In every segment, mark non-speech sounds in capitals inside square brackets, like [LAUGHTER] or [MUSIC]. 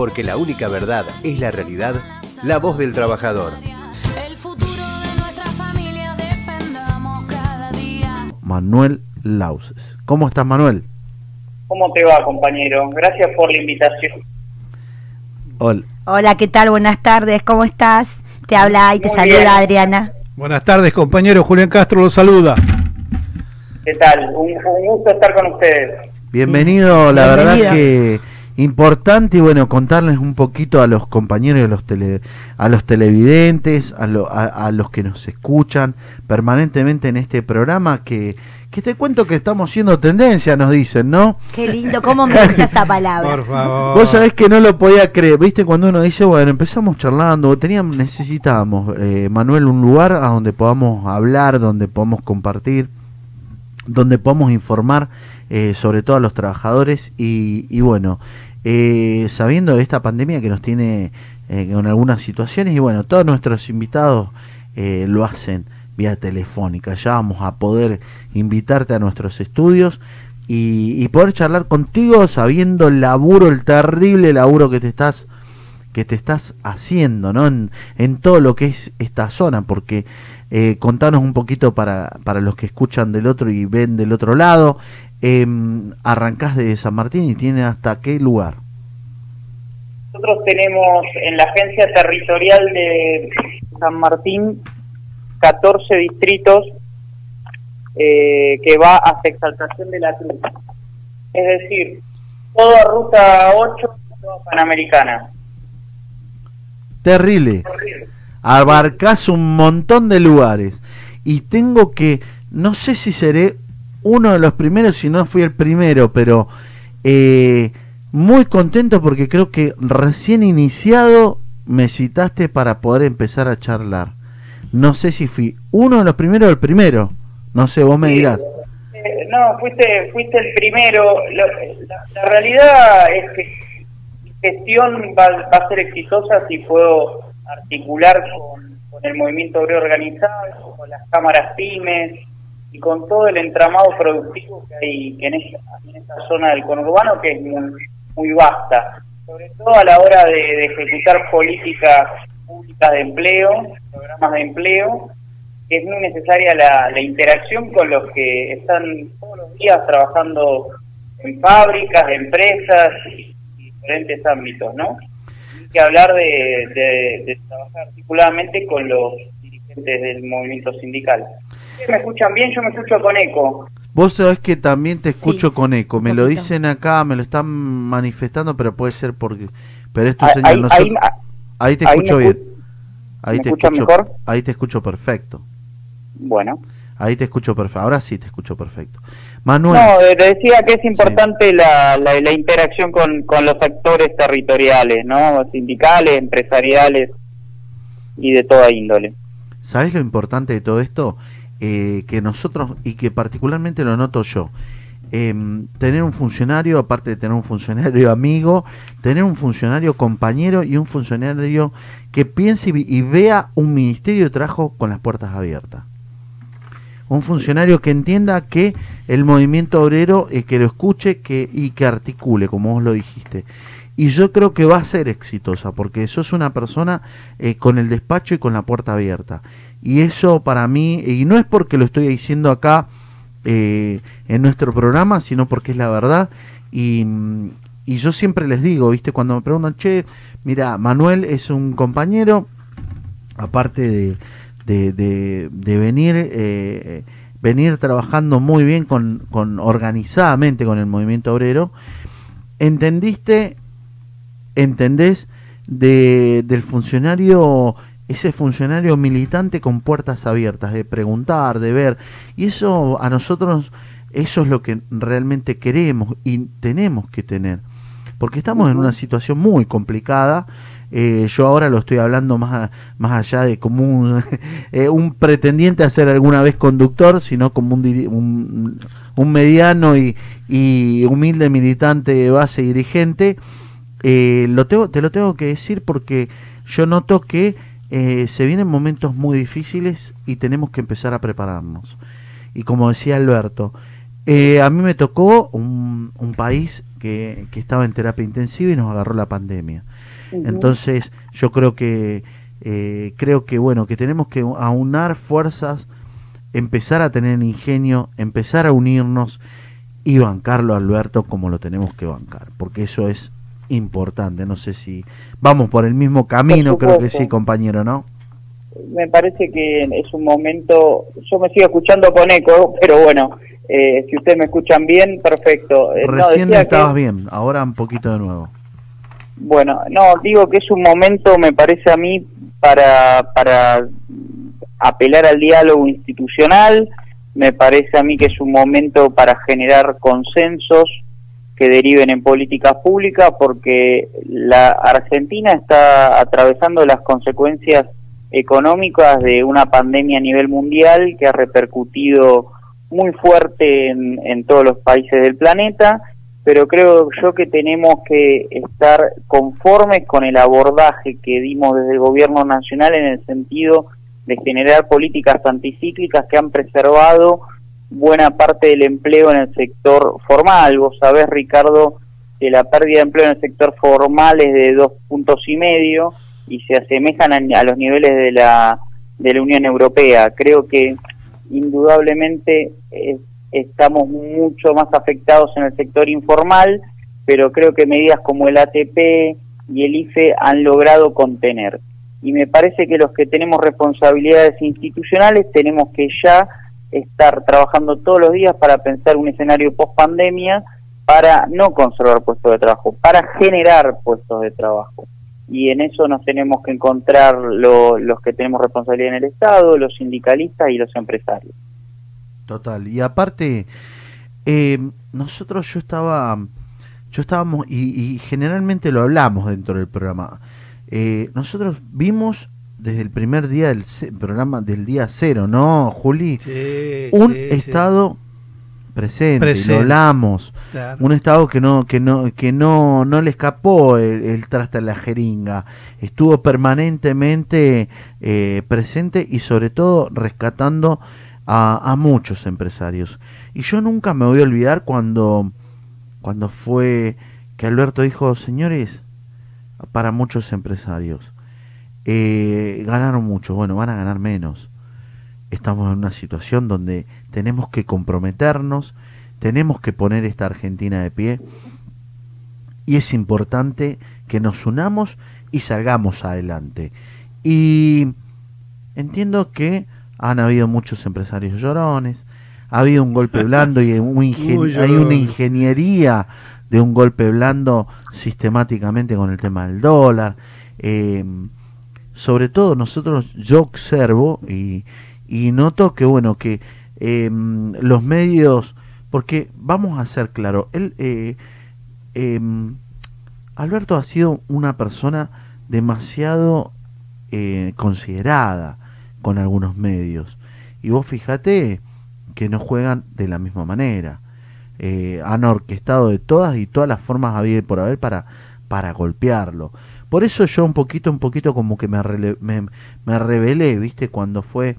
porque la única verdad es la realidad, la voz del trabajador. El futuro de nuestra familia defendamos cada día. Manuel Lauses. ¿Cómo estás, Manuel? ¿Cómo te va, compañero? Gracias por la invitación. Hola. Hola, ¿qué tal? Buenas tardes, ¿cómo estás? Te habla y te Muy saluda bien. Adriana. Buenas tardes, compañero. Julián Castro lo saluda. ¿Qué tal? Un, un gusto estar con ustedes. Bienvenido, la verdad que importante y bueno, contarles un poquito a los compañeros, a los, tele, a los televidentes, a, lo- a- a los que nos escuchan permanentemente en este programa que, que te cuento que estamos siendo tendencia, nos dicen, ¿no? Qué lindo, cómo me gusta esa palabra. Por favor. Vos sabés que no lo podía creer, viste, cuando uno dice, bueno, empezamos charlando, teníamos, necesitábamos, eh, Manuel, un lugar a donde podamos hablar, donde podamos compartir, donde podamos informar eh, sobre todo a los trabajadores y, bueno, eh, sabiendo de esta pandemia que nos tiene eh, con algunas situaciones y bueno, todos nuestros invitados lo hacen vía telefónica, ya vamos a poder invitarte a nuestros estudios y, y poder charlar contigo sabiendo el laburo, el terrible laburo que te estás que te estás haciendo, ¿no? En, en todo lo que es esta zona, porque eh, contanos un poquito para, para los que escuchan del otro y ven del otro lado, eh, arrancás de San Martín y tiene hasta qué lugar. Nosotros tenemos en la agencia territorial de San Martín 14 distritos eh, que va hasta Exaltación de la Cruz. Es decir, toda Ruta 8, toda Panamericana. Terrible. Abarcás un montón de lugares. Y tengo que, no sé si seré uno de los primeros, si no fui el primero, pero eh, muy contento porque creo que recién iniciado me citaste para poder empezar a charlar. No sé si fui uno de los primeros o el primero. No sé, vos me dirás. eh, no, fuiste, fuiste el primero. Lo- la, la realidad es que mi gestión va, va a ser exitosa si puedo articular con, con el movimiento obrero organizado, con las cámaras pymes y con todo el entramado productivo que hay en esta, en esta zona del conurbano que es muy, muy vasta. Sobre todo a la hora de, ejecutar políticas públicas de empleo, programas de empleo, es muy necesaria la, la interacción con los que están todos los días trabajando en fábricas, empresas y, diferentes ámbitos, ¿no? Hay que hablar de- de trabajar articuladamente con los dirigentes del movimiento sindical. ¿Ustedes ¿Me escuchan bien? Yo me escucho con eco. Vos sabés que también te Sí, escucho con eco. Me lo dicen acá, me lo están manifestando, pero puede ser porque... Pero es tu Ahí- señal. ahí- nosotros- ahí- Ahí te ahí escucho me bien. escu- Ahí ¿me te escucho, mejor? Ahí te escucho perfecto. Bueno. Ahí te escucho perfecto. Ahora sí te escucho perfecto. Manuel, No, eh, decía que es importante la, la, la interacción con, con los actores territoriales, ¿no? Sindicales, empresariales y de toda índole. ¿sabés lo importante de todo esto? Eh, que nosotros, y que particularmente lo noto yo, em, tener un funcionario, aparte de tener un funcionario [LAUGHS] amigo, tener un funcionario compañero y un funcionario que piense y, vea un ministerio de trabajo con las puertas abiertas. Un funcionario que entienda que el movimiento obrero, eh, que lo escuche que, y que articule, como vos lo dijiste. Y yo creo que va a ser exitosa, porque sos una persona eh, con el despacho y con la puerta abierta. Y eso para mí, y no es porque lo estoy diciendo acá eh, en nuestro programa, sino porque es la verdad. Y, y yo siempre les digo, ¿viste? Cuando me preguntan, che, mira, Manuel es un compañero, aparte de, de, de- de venir, eh, venir trabajando muy bien con, con organizadamente con el movimiento obrero, entendiste, entendés de, del funcionario, ese funcionario militante con puertas abiertas, de preguntar, de ver, y eso a nosotros, eso es lo que realmente queremos y tenemos que tener, porque estamos en una situación muy complicada. eh, yo ahora lo estoy hablando más, a- más allá de como un, [LAUGHS] eh, un pretendiente a ser alguna vez conductor, sino como un, un, un mediano y, y humilde militante de base dirigente. Eh, lo tengo, te lo tengo que decir porque yo noto que eh, se vienen momentos muy difíciles y tenemos que empezar a prepararnos. Y como decía Alberto, eh, a mí me tocó un, un país que, que estaba en terapia intensiva y nos agarró la pandemia. Entonces, yo creo que eh, creo que bueno, que tenemos que aunar fuerzas, empezar a tener ingenio, empezar a unirnos y bancarlo a Alberto como lo tenemos que bancar, porque eso es importante. No sé si vamos por el mismo camino, creo que sí, compañero, ¿no? me parece que es un momento, yo me sigo escuchando con eco, pero bueno, eh, si ustedes me escuchan bien, perfecto. Eh, Recién estabas que- bien, ahora un poquito de nuevo. Bueno, no, digo que es un momento, me parece a mí, para, para apelar al diálogo institucional, me parece a mí que es un momento para generar consensos que deriven en políticas públicas, porque la Argentina está atravesando las consecuencias económicas de una pandemia a nivel mundial que ha repercutido muy fuerte en, en todos los países del planeta pero creo yo que tenemos que estar conformes con el abordaje que dimos desde el gobierno nacional en el sentido de generar políticas anticíclicas que han preservado buena parte del empleo en el sector formal. Vos sabés, Ricardo, que la pérdida de empleo en el sector formal es de dos puntos y medio y se asemejan a, los niveles de la, de la Unión Europea. Creo que indudablemente eh, estamos mucho más afectados en el sector informal, pero creo que medidas como el ATP y el IFE han logrado contener. Y me parece que los que tenemos responsabilidades institucionales tenemos que ya estar trabajando todos los días para pensar un escenario post pandemia para no conservar puestos de trabajo, para generar puestos de trabajo. Y en eso nos tenemos que encontrar lo- los que tenemos responsabilidad en el Estado, los sindicalistas y los empresarios. Total. Y aparte, eh, nosotros yo estaba, yo estábamos, y, y generalmente lo hablamos dentro del programa, eh, nosotros vimos desde el primer día del programa, del día cero, ¿no, Juli? Un estado presente, Presente. lo hablamos, un estado que no, que no, que no, no le escapó el, el traste a la jeringa, estuvo permanentemente eh, presente y sobre todo rescatando a, a muchos empresarios. Y yo nunca me voy a olvidar cuando, cuando fue que Alberto dijo, señores, para muchos empresarios, eh, ganaron mucho, bueno, van a ganar menos. Estamos en una situación donde tenemos que comprometernos, tenemos que poner esta Argentina de pie y es importante que nos unamos y salgamos adelante. Y entiendo que han habido muchos empresarios llorones, ha habido un golpe blando y un [LAUGHS] hay una ingeniería de un golpe blando sistemáticamente con el tema del dólar. Eh, sobre todo nosotros, yo observo y, y noto que bueno, que eh, los medios, porque vamos a ser claros, él, eh, em, Alberto ha sido una persona demasiado eh, considerada con algunos medios. Y vos fíjate que no juegan de la misma manera. Eh, han orquestado de todas y todas las formas había y por haber para, para golpearlo. Por eso yo un poquito, un poquito como que me, rele- me, me rebelé, ¿viste? Cuando fue,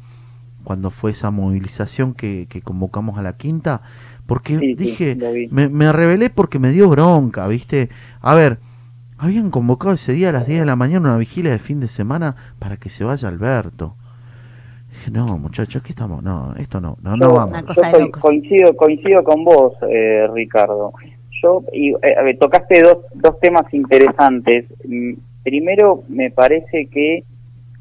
cuando fue esa movilización que, que convocamos a la quinta, porque Sí, dije, me, me rebelé porque me dio bronca, ¿viste? A ver, habían convocado ese día a las 10 de la mañana una vigilia de fin de semana para que se vaya Alberto. Dije, no, muchachos, ¿qué estamos? No, esto no, no, no vamos. Una yo soy- locos. coincido, coincido con vos, eh, Ricardo. Yo, y, eh, tocaste dos, dos temas interesantes. Mm, Primero, me parece que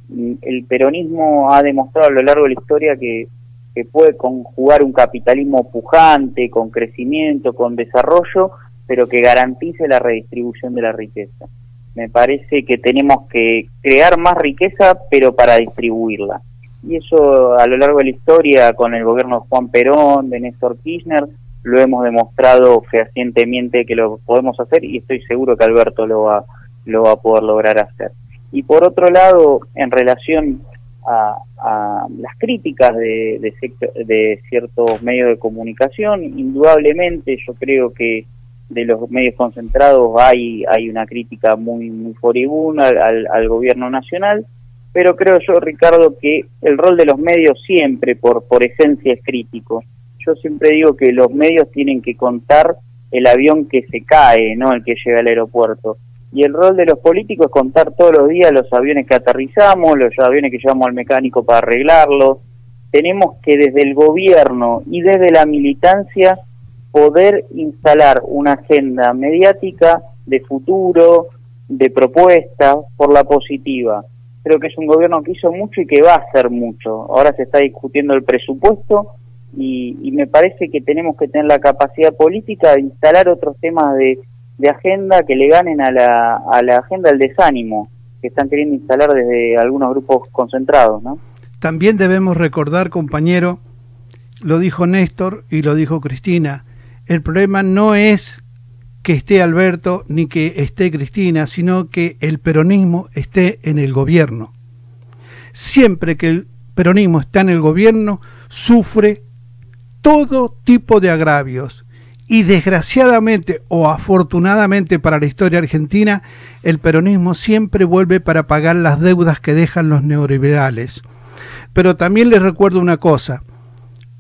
mm, el peronismo ha demostrado a lo largo de la historia que, que puede conjugar un capitalismo pujante, con crecimiento, con desarrollo, pero que garantice la redistribución de la riqueza. Me parece que tenemos que crear más riqueza, pero para distribuirla. Y eso a lo largo de la historia, con el gobierno de Juan Perón, de Néstor Kirchner, lo hemos demostrado fehacientemente que lo podemos hacer y estoy seguro que Alberto lo va, lo va a poder lograr hacer. Y por otro lado, en relación a, a las críticas de, de, de ciertos medios de comunicación, indudablemente yo creo que de los medios concentrados hay, hay una crítica muy, muy furibunda al- al, al gobierno nacional, pero creo yo, Ricardo, que el rol de los medios siempre, por, por esencia, es crítico. Yo siempre digo que los medios tienen que contar el avión que se cae, no el que llega al aeropuerto. Y el rol de los políticos es contar todos los días los aviones que aterrizamos, los aviones que llevamos al mecánico para arreglarlos. Tenemos que desde el gobierno y desde la militancia poder instalar una agenda mediática de futuro, de propuestas por la positiva. Creo que es un gobierno que hizo mucho y que va a hacer mucho. Ahora se está discutiendo el presupuesto y, y me parece que tenemos que tener la capacidad política de instalar otros temas de, agenda que le ganen a la, a la agenda del desánimo que están queriendo instalar desde algunos grupos concentrados, ¿no? También debemos recordar, compañero, lo dijo Néstor y lo dijo Cristina, el problema no es que esté Alberto ni que esté Cristina, sino que el peronismo esté en el gobierno. Siempre que el peronismo está en el gobierno, sufre todo tipo de agravios. Y desgraciadamente o afortunadamente para la historia argentina, el peronismo siempre vuelve para pagar las deudas que dejan los neoliberales. Pero también les recuerdo una cosa,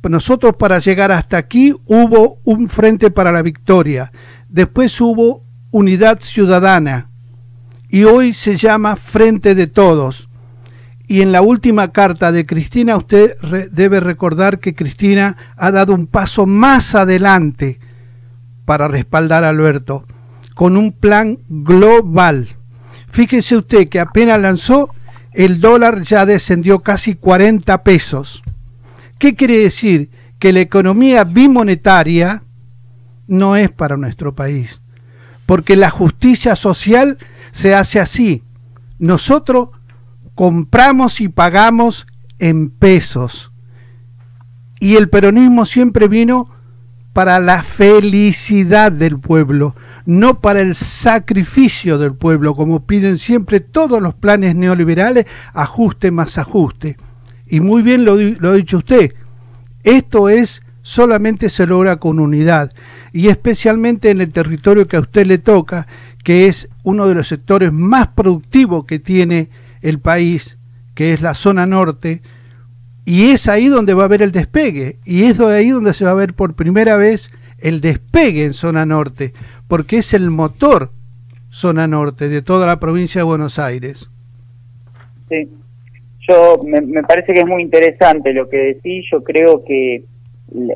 nosotros para llegar hasta aquí hubo un frente para la victoria, después hubo unidad ciudadana y hoy se llama Frente de Todos. Y en la última carta de Cristina usted debe recordar que Cristina ha dado un paso más adelante para respaldar a Alberto con un plan global. Fíjese usted que apenas lanzó el dólar ya descendió casi 40 pesos. ¿Qué quiere decir? Que la economía bimonetaria no es para nuestro país, porque la justicia social se hace así. Nosotros compramos y pagamos en pesos. Y el peronismo siempre vino para la felicidad del pueblo, no para el sacrificio del pueblo, como piden siempre todos los planes neoliberales, ajuste más ajuste. Y muy bien lo, lo ha dicho usted, esto es solamente se logra con unidad y especialmente en el territorio que a usted le toca, que es uno de los sectores más productivos que tiene el país, que es la zona norte, y es ahí donde va a haber el despegue, y es ahí donde se va a ver por primera vez el despegue en zona norte, porque es el motor zona norte de toda la provincia de Buenos Aires. Sí, yo me, me parece que es muy interesante lo que decís, yo creo que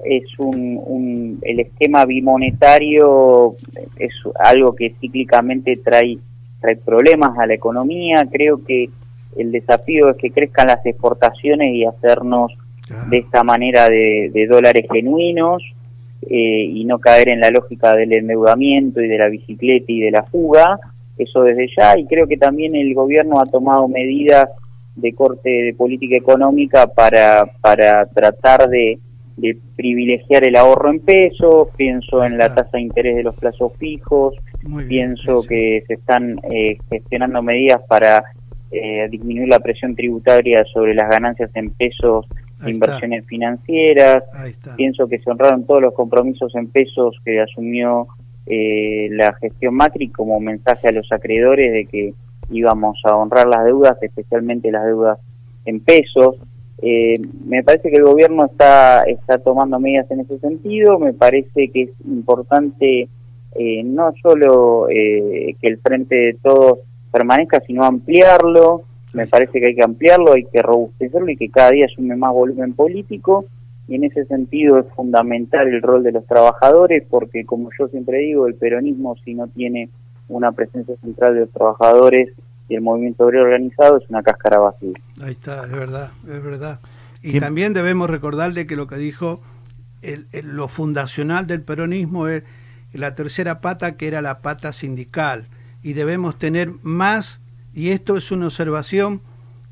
es un, un, el esquema bimonetario es algo que cíclicamente trae trae problemas a la economía. Creo que el desafío es que crezcan las exportaciones y hacernos Ah. de esta manera de, de dólares genuinos eh, y no caer en la lógica del endeudamiento y de la bicicleta y de la fuga. Eso desde ya y creo que también el gobierno ha tomado medidas de corte de política económica para para tratar de de privilegiar el ahorro en pesos, pienso en la tasa de interés de los plazos fijos, Muy bien, pienso que se están eh, gestionando medidas para eh, disminuir la presión tributaria sobre las ganancias en pesos de está. inversiones financieras, pienso que se honraron todos los compromisos en pesos que asumió eh, la gestión Macri como mensaje a los acreedores de que íbamos a honrar las deudas, especialmente las deudas en pesos. Eh, me parece que el gobierno está, está tomando medidas en ese sentido, me parece que es importante eh, no solo eh, que el frente de todos permanezca, sino ampliarlo, me parece que hay que ampliarlo, hay que robustecerlo y que cada día asume más volumen político y en ese sentido es fundamental el rol de los trabajadores porque como yo siempre digo, el peronismo si no tiene una presencia central de los trabajadores y el movimiento obrero organizado es una cáscara vacía. Ahí está, es verdad, es verdad. Y ¿Quién- también debemos recordarle que lo que dijo el- el- lo fundacional del peronismo es la tercera pata que era la pata sindical. Y debemos tener más, y esto es una observación,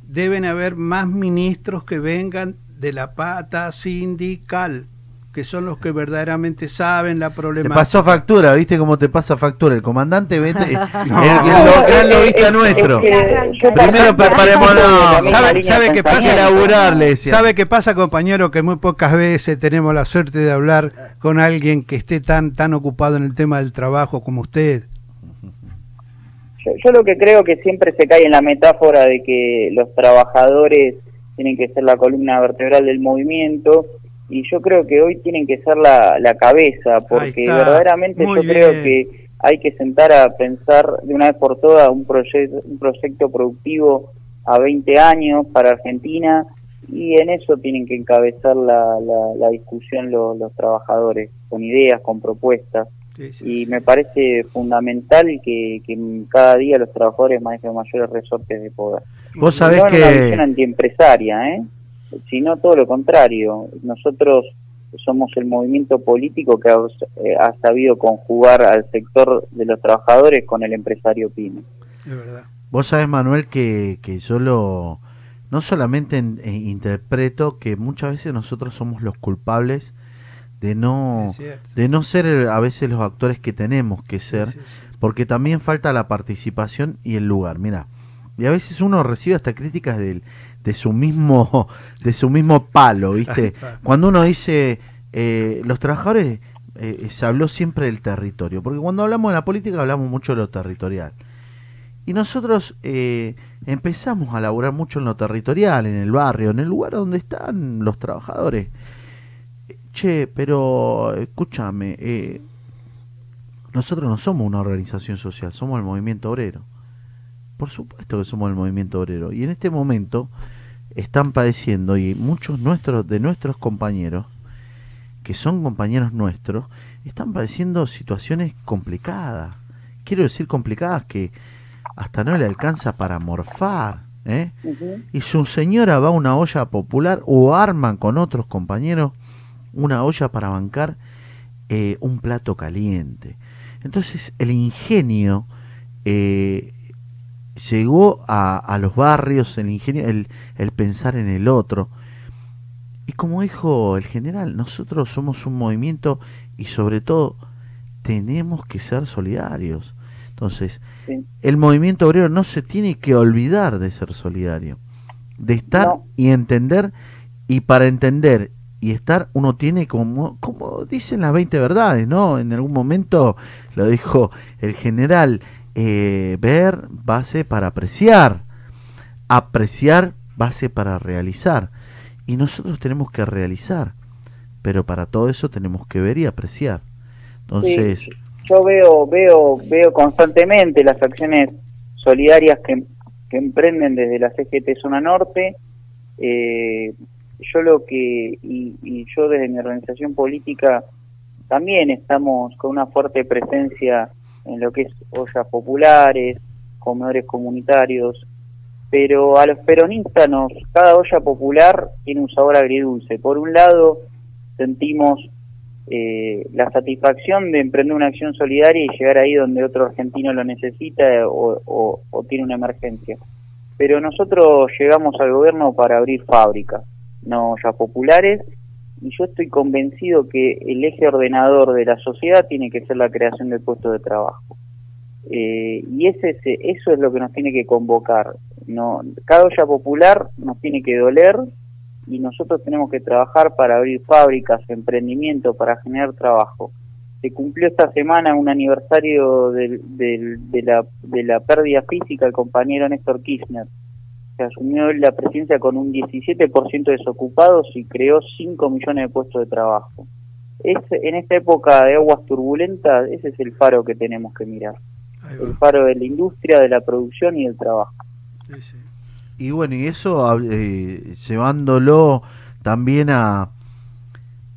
deben haber más ministros que vengan de la pata sindical, que son los que verdaderamente saben la Te problemática. pasó factura, ¿viste cómo te pasa factura? El comandante, vete, el, No. gran lobista Es- nuestro. es que yo Primero preparémonos, ¿Sabe- sabe qué pasa? Laburar, le decía. ¿Sabe qué pasa, compañero? Que muy pocas veces tenemos la suerte de hablar con alguien que esté tan, tan ocupado en el tema del trabajo como usted. Yo, yo lo que creo que siempre se cae en la metáfora de que los trabajadores tienen que ser la columna vertebral del movimiento y yo creo que hoy tienen que ser la, la cabeza, porque verdaderamente Muy yo creo que hay que sentar a pensar de una vez por todas un, proyecto un proyecto productivo a 20 años para Argentina y en eso tienen que encabezar la, la, la discusión los, los trabajadores, con ideas, con propuestas. Sí, sí, Y sí. me parece fundamental que, que cada día los trabajadores manejen mayores resortes de poder. Vos sabés no en una visión que... antiempresaria, ¿eh? Sino todo lo contrario. Nosotros somos el movimiento político que ha, eh, ha sabido conjugar al sector de los trabajadores con el empresario pyme. Es verdad. Vos sabés, Manuel, que, que yo lo... No solamente en- eh, interpreto que muchas veces nosotros somos los culpables de no, de no ser eh, a veces los actores que tenemos que ser, Sí, sí, sí. porque también falta la participación y el lugar. Mira, y a veces uno recibe hasta críticas del- de su mismo [LAUGHS] de su mismo palo, ¿viste? [LAUGHS] Cuando uno dice eh, los trabajadores eh, se habló siempre del territorio, porque cuando hablamos de la política hablamos mucho de lo territorial. Y nosotros eh, empezamos a laburar mucho en lo territorial, en el barrio, en el lugar donde están los trabajadores. Che, pero escúchame, eh, nosotros no somos una organización social, somos el movimiento obrero. Por supuesto que somos el movimiento obrero. Y en este momento están padeciendo, y muchos nuestros, de nuestros compañeros, que son compañeros nuestros, están padeciendo situaciones complicadas. Quiero decir complicadas que hasta no le alcanza para morfar. ¿eh? y su señora va a una olla popular o arman con otros compañeros una olla para bancar eh, un plato caliente. Entonces el ingenio eh, llegó a, a los barrios, el ingenio, el, el pensar en el otro. Y como dijo el general, nosotros somos un movimiento y sobre todo tenemos que ser solidarios. Entonces, Sí. el movimiento obrero no se tiene que olvidar de ser solidario, de estar No. y entender, y para entender y estar uno tiene como, como dicen las 20 verdades, ¿no? En algún momento lo dijo el general, eh, ver base para apreciar, apreciar base para realizar, y nosotros tenemos que realizar, pero para todo eso tenemos que ver y apreciar. Entonces, yo veo veo veo constantemente las acciones solidarias que, que emprenden desde la CGT Zona Norte. Eh, yo lo que y, y yo desde mi organización política también estamos con una fuerte presencia en lo que es ollas populares, comedores comunitarios, pero a los peronistas nos cada olla popular tiene un sabor agridulce. Por un lado sentimos eh, la satisfacción de emprender una acción solidaria y llegar ahí donde otro argentino lo necesita o, o- o tiene una emergencia. Pero nosotros llegamos al gobierno para abrir fábricas, no ya populares, y yo estoy convencido que el eje ordenador de la sociedad tiene que ser la creación de puestos de trabajo. Eh, y ese, es- eso es lo que nos tiene que convocar. No, cada olla popular nos tiene que doler y nosotros tenemos que trabajar para abrir fábricas, emprendimiento, para generar trabajo. Se cumplió esta semana un aniversario del- de, la, de la pérdida física del compañero Néstor Kirchner. Se asumió la presidencia con un 17% de desocupados y creó 5 millones de puestos de trabajo. Es, en esta época de aguas turbulentas, ese es el faro que tenemos que mirar. El faro de la industria, de la producción y del trabajo. Sí, sí. Y bueno, y eso eh, llevándolo también a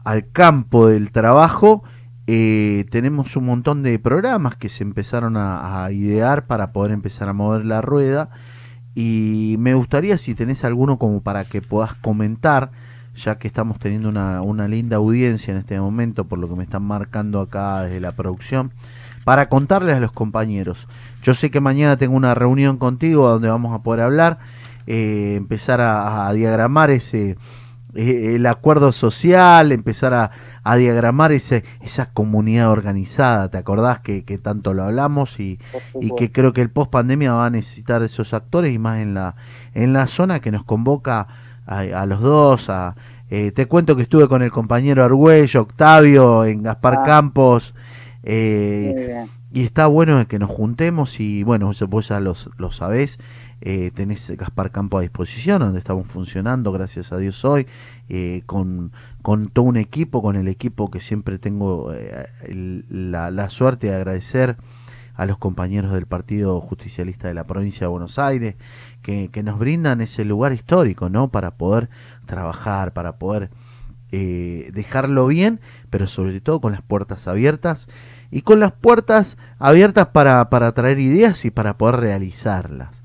al campo del trabajo, eh, tenemos un montón de programas que se empezaron a, a idear para poder empezar a mover la rueda. Y me gustaría si tenés alguno como para que puedas comentar, ya que estamos teniendo una, una linda audiencia en este momento, por lo que me están marcando acá desde la producción, para contarles a los compañeros. Yo sé que mañana tengo una reunión contigo donde vamos a poder hablar, eh, empezar a, a diagramar ese eh, el acuerdo social, empezar a, a diagramar ese, esa comunidad organizada. ¿Te acordás que, que tanto lo hablamos y, y que creo que el post pandemia va a necesitar de esos actores y más en la en la zona que nos convoca a, a los dos a eh, te cuento que estuve con el compañero Argüello Octavio en Gaspar Ah. Campos eh, y está bueno que nos juntemos y bueno, vos- vos ya los, lo sabés, eh, tenés Gaspar Campo a disposición, donde estamos funcionando, gracias a Dios hoy, eh, con, con todo un equipo, con el equipo que siempre tengo eh, la, la suerte de agradecer a los compañeros del Partido Justicialista de la provincia de Buenos Aires, que, que nos brindan ese lugar histórico, ¿no? Para poder trabajar, para poder eh, dejarlo bien, pero sobre todo con las puertas abiertas y con las puertas abiertas para, para traer ideas y para poder realizarlas.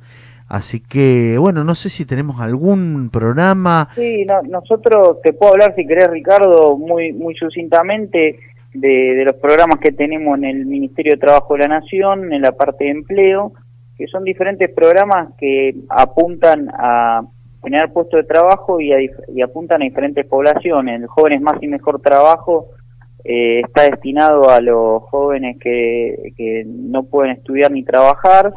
Así que, bueno, no sé si tenemos algún programa. Sí, no, nosotros te puedo hablar, si querés, Ricardo, muy, muy sucintamente de, de los programas que tenemos en el Ministerio de Trabajo de la Nación, en la parte de empleo, que son diferentes programas que apuntan a generar puestos de trabajo y, a apuntan a diferentes poblaciones. El Jóvenes Más y Mejor Trabajo eh, está destinado a los jóvenes que, que no pueden estudiar ni trabajar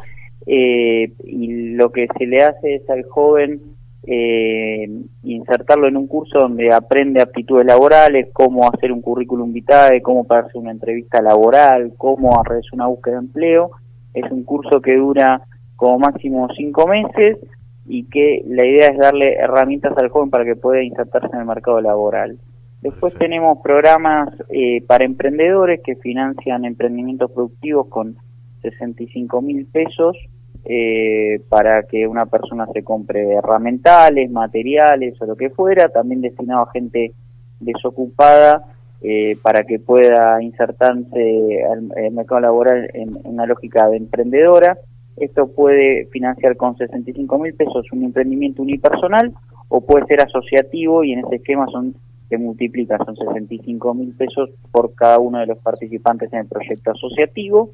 eh, y lo que se le hace es al joven eh, insertarlo en un curso donde aprende aptitudes laborales, cómo hacer un currículum vitae, cómo hacer una entrevista laboral, cómo realizar una búsqueda de empleo. Es un curso que dura como máximo cinco meses y que la idea es darle herramientas al joven para que pueda insertarse en el mercado laboral. Después tenemos programas eh, para emprendedores que financian emprendimientos productivos con 65 mil pesos eh, para que una persona se compre herramientales, materiales o lo que fuera, también destinado a gente desocupada eh, para que pueda insertarse al, mercado laboral en, en una lógica de emprendedora. Esto puede financiar con 65 mil pesos un emprendimiento unipersonal o puede ser asociativo y en ese esquema son se multiplica, son 65 mil pesos por cada uno de los participantes en el proyecto asociativo.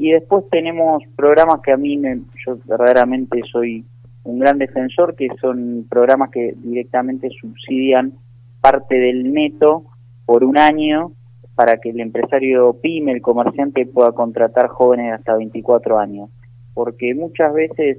Y después tenemos programas que a mí, me, yo verdaderamente soy un gran defensor, que son programas que directamente subsidian parte del neto por un año para que el empresario pyme, el comerciante, pueda contratar jóvenes hasta 24 años. Porque muchas veces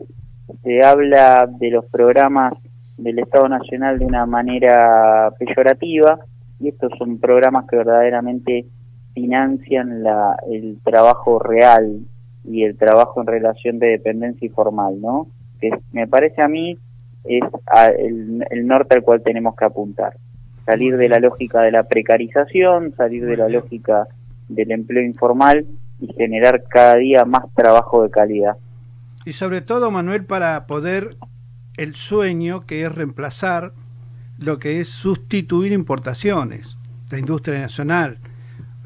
se habla de los programas del Estado Nacional de una manera peyorativa y estos son programas que verdaderamente financian la, el trabajo real y el trabajo en relación de dependencia informal, ¿no? Que me parece a mí es a- el, el norte al cual tenemos que apuntar. Salir de la lógica de la precarización, salir de la lógica del empleo informal y generar cada día más trabajo de calidad. Y sobre todo, Manuel, para poder el sueño que es reemplazar lo que es sustituir importaciones, la industria nacional,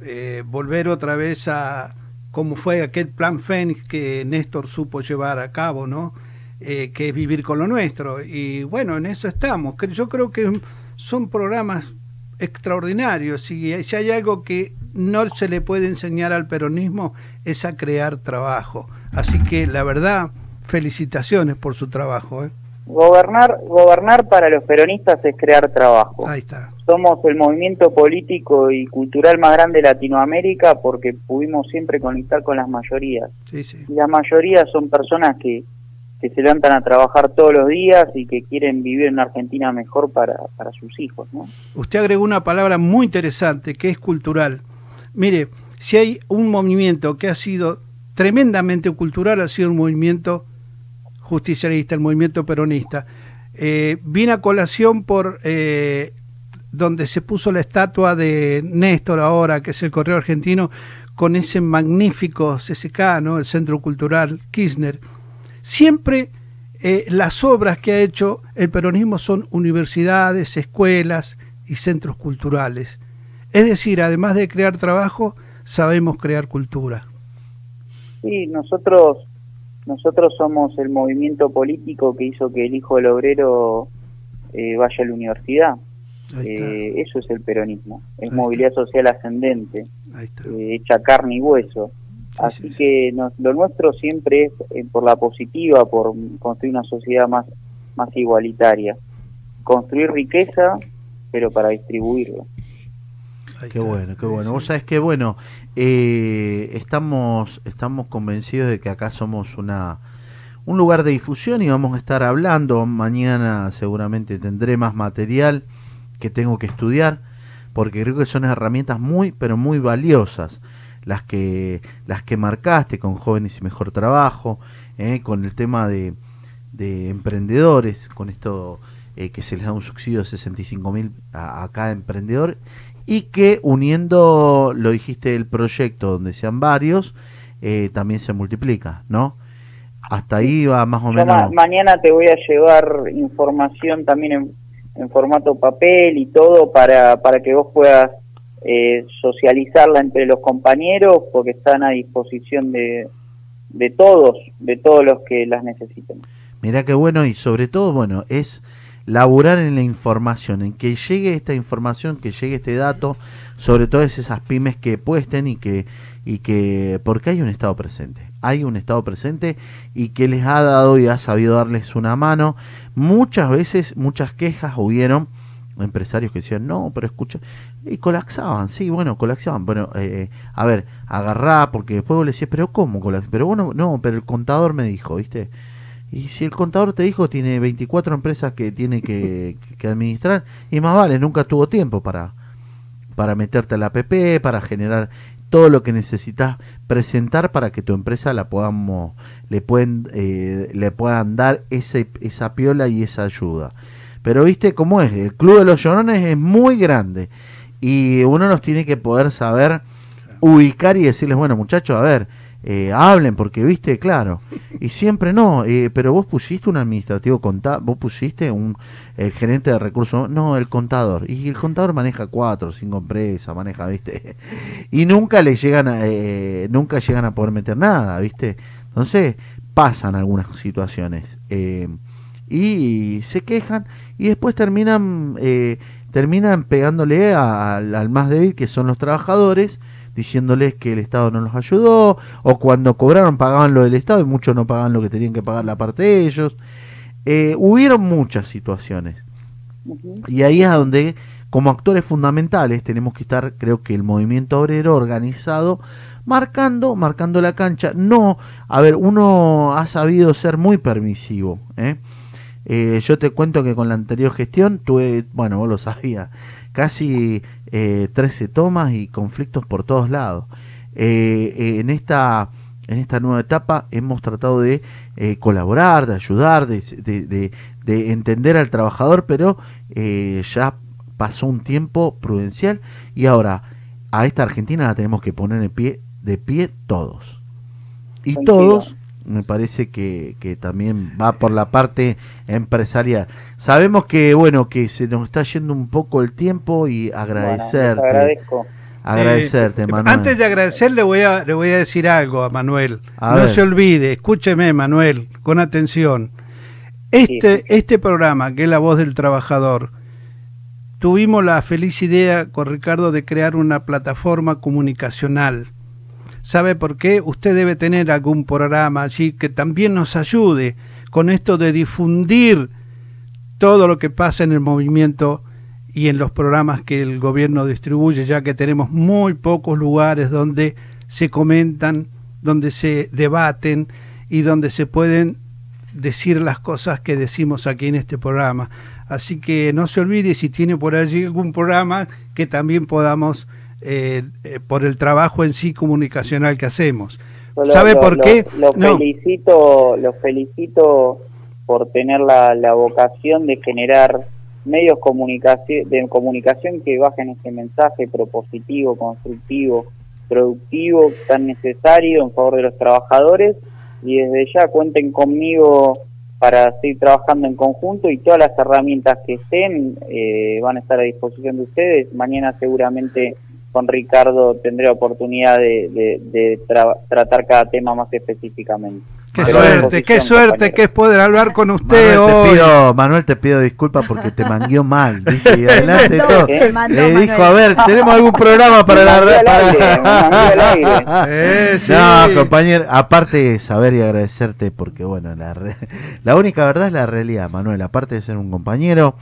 eh, volver otra vez a como fue aquel plan Fénix que Néstor supo llevar a cabo, ¿no? Eh, que es vivir con lo nuestro. Y bueno, en eso estamos. Yo creo que son programas extraordinarios y si hay algo que no se le puede enseñar al peronismo es a crear trabajo. Así que la verdad, felicitaciones por su trabajo. ¿eh? Gobernar, gobernar para los peronistas es crear trabajo. Ahí está. Somos el movimiento político y cultural más grande de Latinoamérica porque pudimos siempre conectar con las mayorías. Sí, sí. Y la mayoría son personas que, que se levantan a trabajar todos los días y que quieren vivir en una Argentina mejor para, para sus hijos, ¿no? Usted agregó una palabra muy interesante que es cultural. Mire, si hay un movimiento que ha sido tremendamente cultural, ha sido un movimiento justicialista, el movimiento peronista. Eh, vine a colación por eh, donde se puso la estatua de Néstor ahora, que es el Correo Argentino, con ese magnífico CCK, el Centro Cultural Kirchner. Siempre eh, las obras que ha hecho el peronismo son universidades, escuelas y centros culturales. Es decir, además de crear trabajo, sabemos crear cultura. Sí, nosotros nosotros somos el movimiento político que hizo que el hijo del obrero eh, vaya a la universidad. Eh, eso es el peronismo, es Ahí movilidad social ascendente, eh, hecha carne y hueso. Sí, Así sí, sí. que nos- lo nuestro siempre es eh, por la positiva, por construir una sociedad más, más igualitaria. Construir riqueza, pero para distribuirla. Ahí Qué está. bueno, qué bueno. sí. Vos sabés que, bueno, eh, estamos, estamos convencidos de que acá somos una un lugar de difusión y vamos a estar hablando. Mañana seguramente tendré más material que tengo que estudiar porque creo que son herramientas muy, pero muy valiosas las que las que marcaste con jóvenes y mejor trabajo, eh, con el tema de, de emprendedores, con esto eh, que se les da un subsidio de 65 mil a, a cada emprendedor y que uniendo, lo dijiste, el proyecto donde sean varios, eh, también se multiplica, ¿no? Hasta ahí va más o Yo menos. ma- mañana te voy a llevar información también en, en formato papel y todo para, para que vos puedas eh, socializarla entre los compañeros porque están a disposición de, de todos, de todos los que las necesiten. Mirá qué bueno y sobre todo, bueno, es laburar en la información, en que llegue esta información, que llegue este dato, sobre todo es esas pymes que puesten y que, y que, porque hay un Estado presente, hay un Estado presente y que les ha dado y ha sabido darles una mano. Muchas veces, muchas quejas hubieron, empresarios que decían, no, pero escucha, y colapsaban, sí, bueno, colapsaban. Bueno, eh, a ver, agarrá, porque después vos le pero ¿cómo colapsa? Pero bueno, no, pero el contador me dijo, ¿viste? Y si el contador te dijo, tiene 24 empresas que tiene que, [LAUGHS] que administrar, y más vale, nunca tuvo tiempo para, para meterte a la APP, para generar todo lo que necesitas presentar para que tu empresa la podamos, le pueden, eh, le puedan dar ese, esa piola y esa ayuda. Pero viste cómo es, el Club de los Llorones es muy grande y uno nos tiene que poder saber ubicar y decirles, bueno muchachos, a ver, eh, hablen, porque viste, claro, y siempre no, eh, pero vos pusiste un administrativo contable, vos pusiste un el gerente de recursos, no, el contador, y el contador maneja cuatro cinco empresas, maneja, viste, [LAUGHS] y nunca le llegan a, eh, nunca llegan a poder meter nada, viste, entonces pasan algunas situaciones, eh, y se quejan, y después terminan, terminan pegándole al más débil, que son los trabajadores, diciéndoles que el Estado no los ayudó, o cuando cobraron pagaban lo del Estado y muchos no pagaban lo que tenían que pagar la parte de ellos. Eh, hubieron muchas situaciones. Y ahí es donde, como actores fundamentales, tenemos que estar, creo que el movimiento obrero organizado, marcando, marcando la cancha. No, a ver, uno ha sabido ser muy permisivo. ¿eh? Eh, yo te cuento que con la anterior gestión tuve, bueno, vos lo sabías, casi eh, 13 tomas y conflictos por todos lados. Eh, en esta en esta nueva etapa hemos tratado de eh, colaborar, de ayudar, de, de- de- de entender al trabajador, pero eh, ya pasó un tiempo prudencial y ahora a esta Argentina la tenemos que poner en pie, de pie todos. Y todos, me parece que, que también va por la parte empresarial. Sabemos que, bueno, que se nos está yendo un poco el tiempo y agradecerte. agradezco. agradecerte, Eh, Manuel. Antes de agradecer, le voy a, le voy a decir algo a Manuel. A no ver. se olvide, escúcheme, Manuel, con atención. Este, este programa, que es La Voz del Trabajador, tuvimos la feliz idea con Ricardo de crear una plataforma comunicacional. ¿Sabe por qué? Usted debe tener algún programa allí que también nos ayude con esto de difundir todo lo que pasa en el movimiento y en los programas que el gobierno distribuye, ya que tenemos muy pocos lugares donde se comentan, donde se debaten y donde se pueden decir las cosas que decimos aquí en este programa. Así que no se olvide si tiene por allí algún programa que también podamos, eh, eh, por el trabajo en sí comunicacional que hacemos. Yo lo- ¿Sabe lo- por lo- qué? Los No. felicito, los felicito por tener la, la vocación de generar medios comunicación, de comunicación que bajen ese mensaje propositivo, constructivo, productivo, tan necesario en favor de los trabajadores y desde ya cuenten conmigo para seguir trabajando en conjunto y todas las herramientas que estén eh, van a estar a disposición de ustedes. Mañana seguramente con Ricardo tendré oportunidad de, de- de tra- tratar cada tema más específicamente. Qué Pero suerte, qué suerte compañero. que es poder hablar con usted Manuel, hoy. te pido, Manuel, te pido disculpas porque te mangueó mal, ¿viste? Y [LAUGHS] adelante todo. Le dijo, Manuel. a ver, ¿tenemos algún programa para Me la red? [LAUGHS] Eh, sí. No, compañero, aparte de saber y agradecerte, porque bueno, la, re- la única verdad es la realidad, Manuel. Aparte de ser un compañero,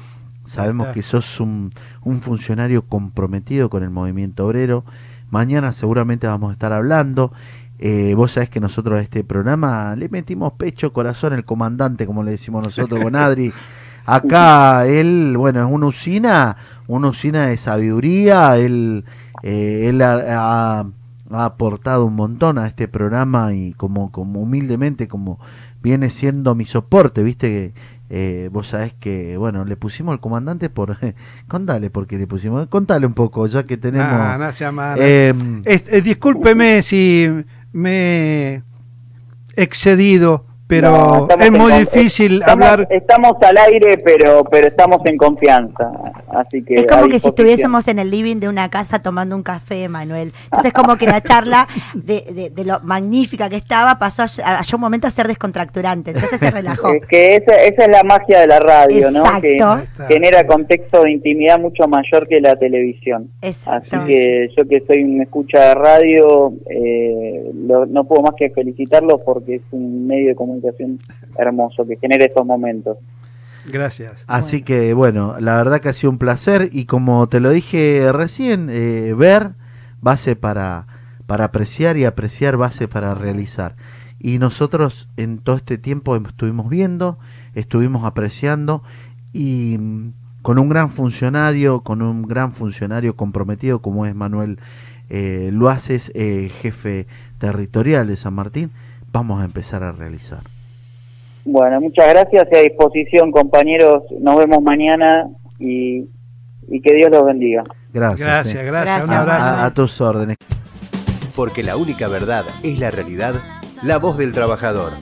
sabemos que sos un, un funcionario comprometido con el movimiento obrero. Mañana seguramente vamos a estar hablando. Eh, vos sabés que nosotros a este programa le metimos pecho, corazón, el comandante, como le decimos nosotros con Adri. [LAUGHS] Acá él, bueno, es una usina, una usina de sabiduría. Él, eh, él ha, ha- ha aportado un montón a este programa y como, como humildemente, como viene siendo mi soporte, viste que eh, vos sabés que, bueno, le pusimos al comandante por... [LAUGHS] contale por qué le pusimos, contale un poco, ya que tenemos... Ah, no sea malo. em, Es- discúlpeme si me he excedido, pero No, es muy difícil estamos, hablar. Estamos al aire, pero pero estamos en confianza. Así que Es como que si estuviésemos en el living de una casa tomando un café, Manuel. Entonces, como que la charla de, de- de lo magnífica que estaba pasó a, a un momento a ser descontracturante. Entonces se relajó. Es que esa, esa es la magia de la radio, ¿no? Exacto. Que genera contexto de intimidad mucho mayor que la televisión. Exacto. Así que yo que soy un escucha de radio, eh, lo- no puedo más que felicitarlos porque es un medio de comunicación hermoso que genera estos momentos. Gracias. Así que bueno, la verdad que ha sido un placer y como te lo dije recién, eh, ver base para, para apreciar y apreciar base para realizar. Y nosotros en todo este tiempo estuvimos viendo, estuvimos apreciando y mm, con un gran funcionario, con un gran funcionario comprometido como es Manuel eh, Luaces, eh, jefe territorial de San Martín, vamos a empezar a realizar. Bueno, muchas gracias y a disposición, compañeros. Nos vemos mañana y, y que Dios los bendiga. Gracias. Gracias, eh. gracias. Un abrazo. A- a tus órdenes. Porque la única verdad es la realidad, la voz del trabajador.